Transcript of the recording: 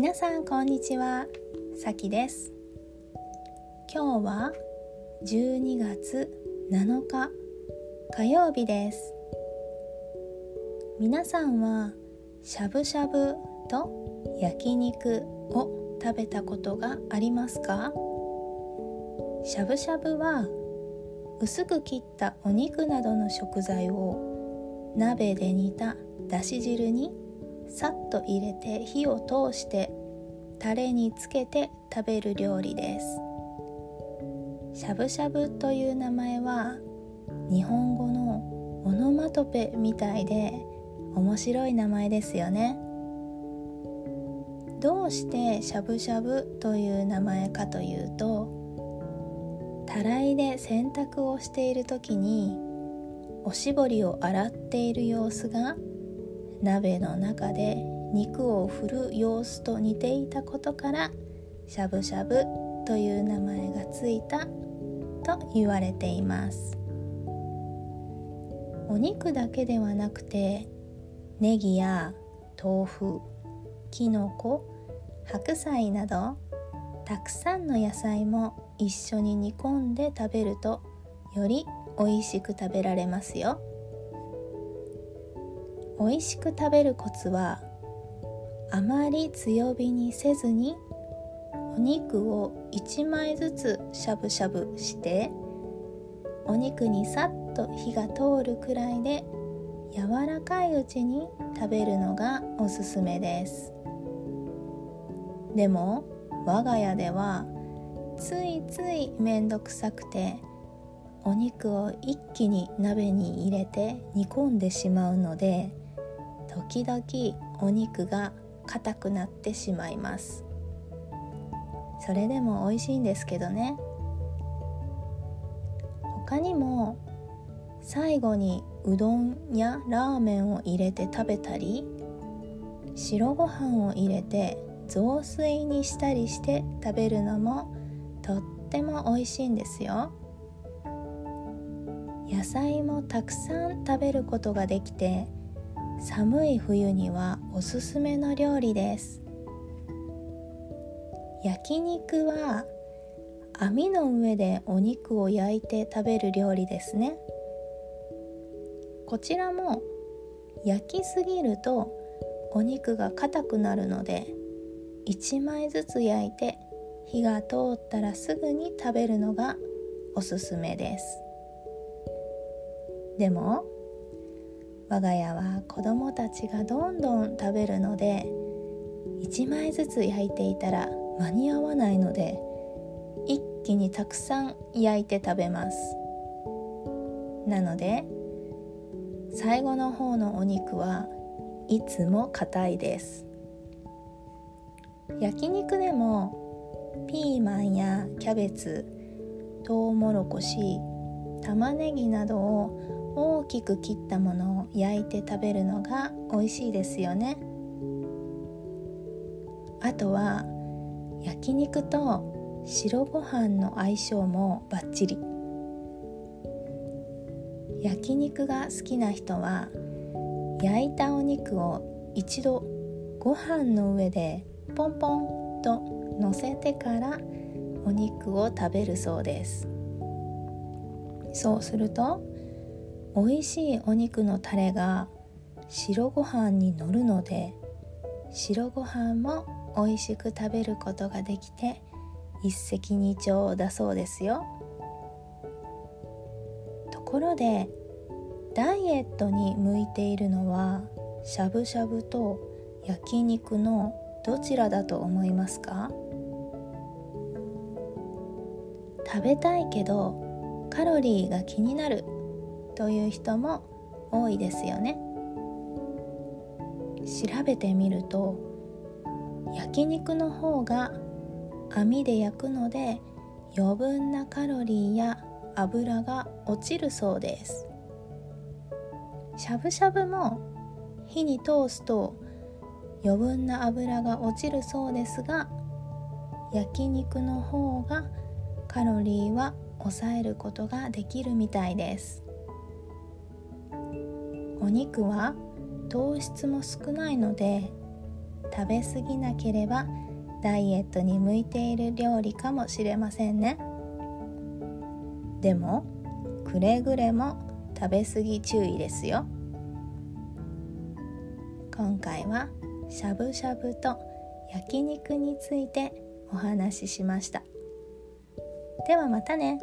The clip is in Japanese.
皆さんこんにちは。さきです。今日は12月7日火曜日です。皆さんはしゃぶしゃぶと焼肉を食べたことがありますか？しゃぶしゃぶは薄く切ったお肉などの食材を鍋で煮ただし汁にさっと入れて火を通してタレにつけて食べる料理です。しゃぶしゃぶという名前は日本語のオノマトペみたいで面白い名前ですよね。どうしてしゃぶしゃぶという名前かというとたらいで洗濯をしている時におしぼりを洗っている様子が鍋の中で肉を振る様子と似ていたことからしゃぶしゃぶという名前がついたと言われています。お肉だけではなくてネギや豆腐きのこ白菜などたくさんの野菜も一緒に煮込んで食べるとより美味しく食べられますよ。美味しく食べるコツはあまり強火にせずにお肉を1枚ずつしゃぶしゃぶしてお肉にさっと火が通るくらいで柔らかいうちに食べるのがおすすめです。でも我が家ではついついめんどくさくてお肉を一気に鍋に入れて煮込んでしまうので時々お肉が硬くなってしまいます。それでも美味しいんですけどね。他にも最後にうどんやラーメンを入れて食べたり白ご飯を入れて雑炊にしたりして食べるのもとっても美味しいんですよ。野菜もたくさん食べることができて寒い冬にはおすすめの料理です。焼肉は網の上でお肉を焼いて食べる料理ですね。こちらも焼きすぎるとお肉が硬くなるので1枚ずつ焼いて火が通ったらすぐに食べるのがおすすめです。でも我が家は子供たちがどんどん食べるので1枚ずつ焼いていたら間に合わないので一気にたくさん焼いて食べます。なので最後の方のお肉はいつも硬いです。焼肉でもピーマンやキャベツトウモロコシ玉ねぎなどを大きく切ったものを焼いて食べるのが美味しいですよね。あとは焼肉と白ご飯の相性もバッチリ。焼肉が好きな人は焼いたお肉を一度ご飯の上でポンポンと乗せてからお肉を食べるそうです。そうすると美味しいお肉のタレが白ご飯に乗るので白ご飯も美味しく食べることができて一石二鳥だそうですよ。ところでダイエットに向いているのはしゃぶしゃぶと焼肉のどちらだと思いますか？食べたいけどカロリーが気になるという人も多いですよね。調べてみると焼肉の方が網で焼くので余分なカロリーや油が落ちるそうです。しゃぶしゃぶも火に通すと余分な油が落ちるそうですが焼肉の方がカロリーは抑えることができるみたいです。お肉は糖質も少ないので食べ過ぎなければダイエットに向いている料理かもしれませんね。でもくれぐれも食べ過ぎ注意ですよ。今回はしゃぶしゃぶと焼肉についてお話ししました。ではまたね。